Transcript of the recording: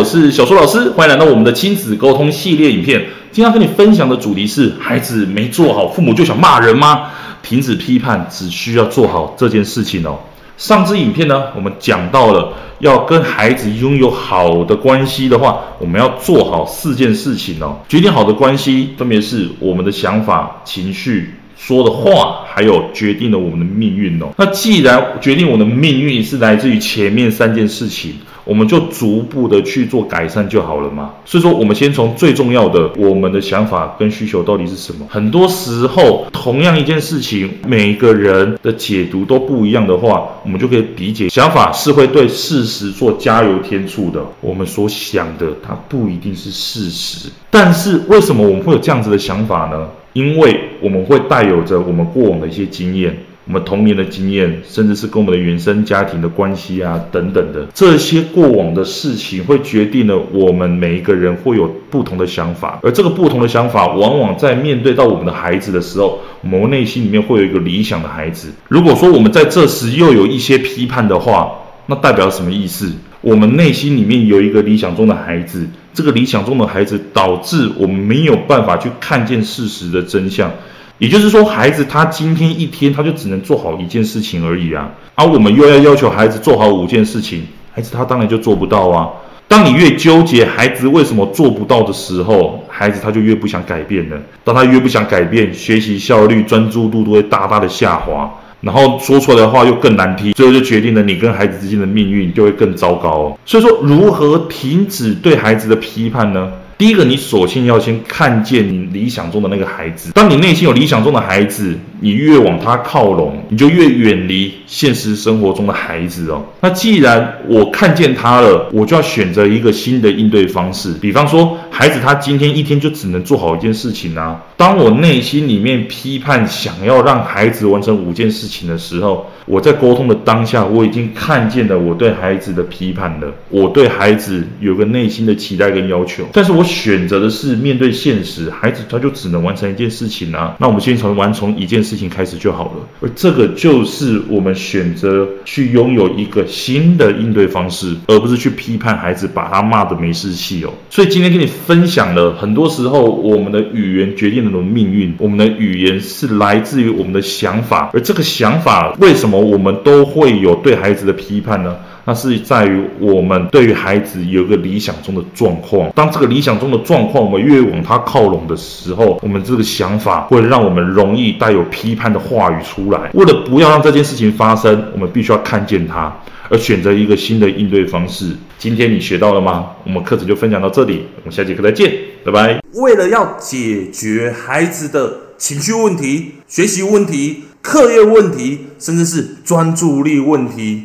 我是小苏老师，欢迎来到我们的亲子沟通系列影片。今天要跟你分享的主题是：孩子没做好，父母就想骂人吗？停止批判，只需要做好这件事情哦。上支影片呢，我们讲到了要跟孩子拥有好的关系的话，我们要做好四件事情哦。决定好的关系，分别是我们的想法、情绪。说的话，还有决定了我们的命运哦。那既然决定我们的命运是来自于前面三件事情，我们就逐步的去做改善就好了嘛。所以说，我们先从最重要的，我们的想法跟需求到底是什么？很多时候，同样一件事情，每个人的解读都不一样的话，我们就可以理解，想法是会对事实做加油添醋的。我们所想的，它不一定是事实。但是为什么我们会有这样子的想法呢？因为我们会带有着我们过往的一些经验，我们童年的经验，甚至是跟我们的原生家庭的关系啊等等的这些过往的事情，会决定了我们每一个人会有不同的想法，而这个不同的想法，往往在面对到我们的孩子的时候，我们内心里面会有一个理想的孩子。如果说我们在这时又有一些批判的话，那代表什么意思？我们内心里面有一个理想中的孩子。这个理想中的孩子导致我们没有办法去看见事实的真相，也就是说，孩子他今天一天他就只能做好一件事情而已啊，而我们又要要求孩子做好五件事情，孩子他当然就做不到啊。当你越纠结孩子为什么做不到的时候，孩子他就越不想改变了。当他越不想改变，学习效率、专注度都会大大的下滑。然后说出来的话又更难听，最后就决定了你跟孩子之间的命运就会更糟糕。所以说，如何停止对孩子的批判呢？第一个，你首先要先看见你理想中的那个孩子。当你内心有理想中的孩子，你越往他靠拢，你就越远离现实生活中的孩子哦。那既然我看见他了，我就要选择一个新的应对方式。比方说，孩子他今天一天就只能做好一件事情啊。当我内心里面批判，想要让孩子完成五件事情的时候，我在沟通的当下，我已经看见了我对孩子的批判了。我对孩子有个内心的期待跟要求，但是我选择的是面对现实，孩子他就只能完成一件事情啊。那我们先从完成一件事情开始就好了。而这个就是我们选择去拥有一个新的应对方式，而不是去批判孩子，把他骂得没事气哦。所以今天跟你分享了，很多时候我们的语言决定了我们命运，我们的语言是来自于我们的想法，而这个想法为什么我们都会有对孩子的批判呢？那是在于我们对于孩子有个理想中的状况。当这个理想中的状况我们越往他靠拢的时候，我们这个想法会让我们容易带有批判的话语出来。为了不要让这件事情发生，我们必须要看见它，而选择一个新的应对方式。今天你学到了吗？我们课程就分享到这里，我们下节课再见，拜拜。为了要解决孩子的情绪问题、学习问题、课业问题，甚至是专注力问题。